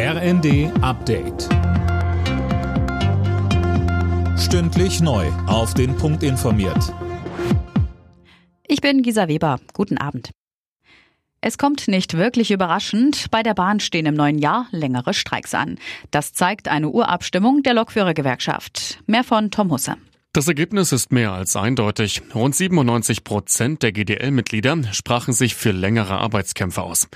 RND Update. Stündlich neu. Auf den Punkt informiert. Ich bin Gisa Weber. Guten Abend. Es kommt nicht wirklich überraschend. Bei der Bahn stehen im neuen Jahr längere Streiks an. Das zeigt eine Urabstimmung der Lokführergewerkschaft. Mehr von Tom Husse. Das Ergebnis ist mehr als eindeutig. Rund 97 Prozent der GDL-Mitglieder sprachen sich für längere Arbeitskämpfe aus.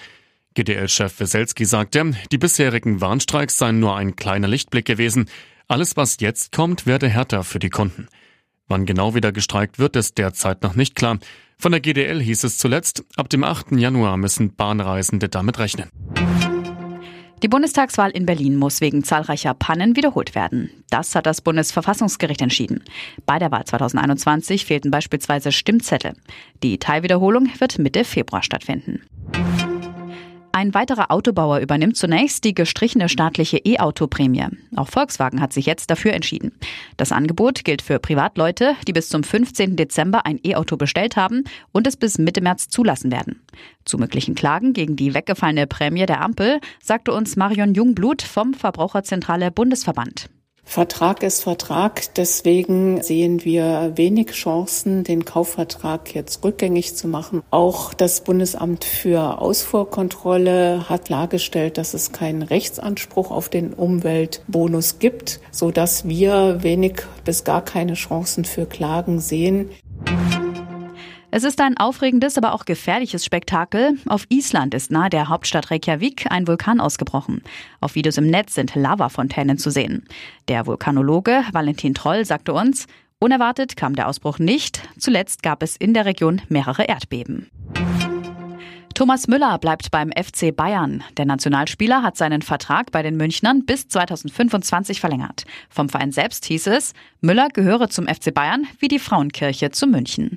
GDL-Chef Weselski sagte, die bisherigen Warnstreiks seien nur ein kleiner Lichtblick gewesen. Alles, was jetzt kommt, werde härter für die Kunden. Wann genau wieder gestreikt wird, ist derzeit noch nicht klar. Von der GDL hieß es zuletzt, ab dem 8. Januar müssen Bahnreisende damit rechnen. Die Bundestagswahl in Berlin muss wegen zahlreicher Pannen wiederholt werden. Das hat das Bundesverfassungsgericht entschieden. Bei der Wahl 2021 fehlten beispielsweise Stimmzettel. Die Teilwiederholung wird Mitte Februar stattfinden. Ein weiterer Autobauer übernimmt zunächst die gestrichene staatliche E-Auto-Prämie. Auch Volkswagen hat sich jetzt dafür entschieden. Das Angebot gilt für Privatleute, die bis zum 15. Dezember ein E-Auto bestellt haben und es bis Mitte März zulassen werden. Zu möglichen Klagen gegen die weggefallene Prämie der Ampel sagte uns Marion Jungblut vom Verbraucherzentrale Bundesverband. Vertrag ist Vertrag. Deswegen sehen wir wenig Chancen, den Kaufvertrag jetzt rückgängig zu machen. Auch das Bundesamt für Ausfuhrkontrolle hat klargestellt, dass es keinen Rechtsanspruch auf den Umweltbonus gibt, so dass wir wenig bis gar keine Chancen für Klagen sehen. Es ist ein aufregendes, aber auch gefährliches Spektakel. Auf Island ist nahe der Hauptstadt Reykjavik ein Vulkan ausgebrochen. Auf Videos im Netz sind Lavafontänen zu sehen. Der Vulkanologe Valentin Troll sagte uns, unerwartet kam der Ausbruch nicht. Zuletzt gab es in der Region mehrere Erdbeben. Thomas Müller bleibt beim FC Bayern. Der Nationalspieler hat seinen Vertrag bei den Münchnern bis 2025 verlängert. Vom Verein selbst hieß es, Müller gehöre zum FC Bayern wie die Frauenkirche zu München.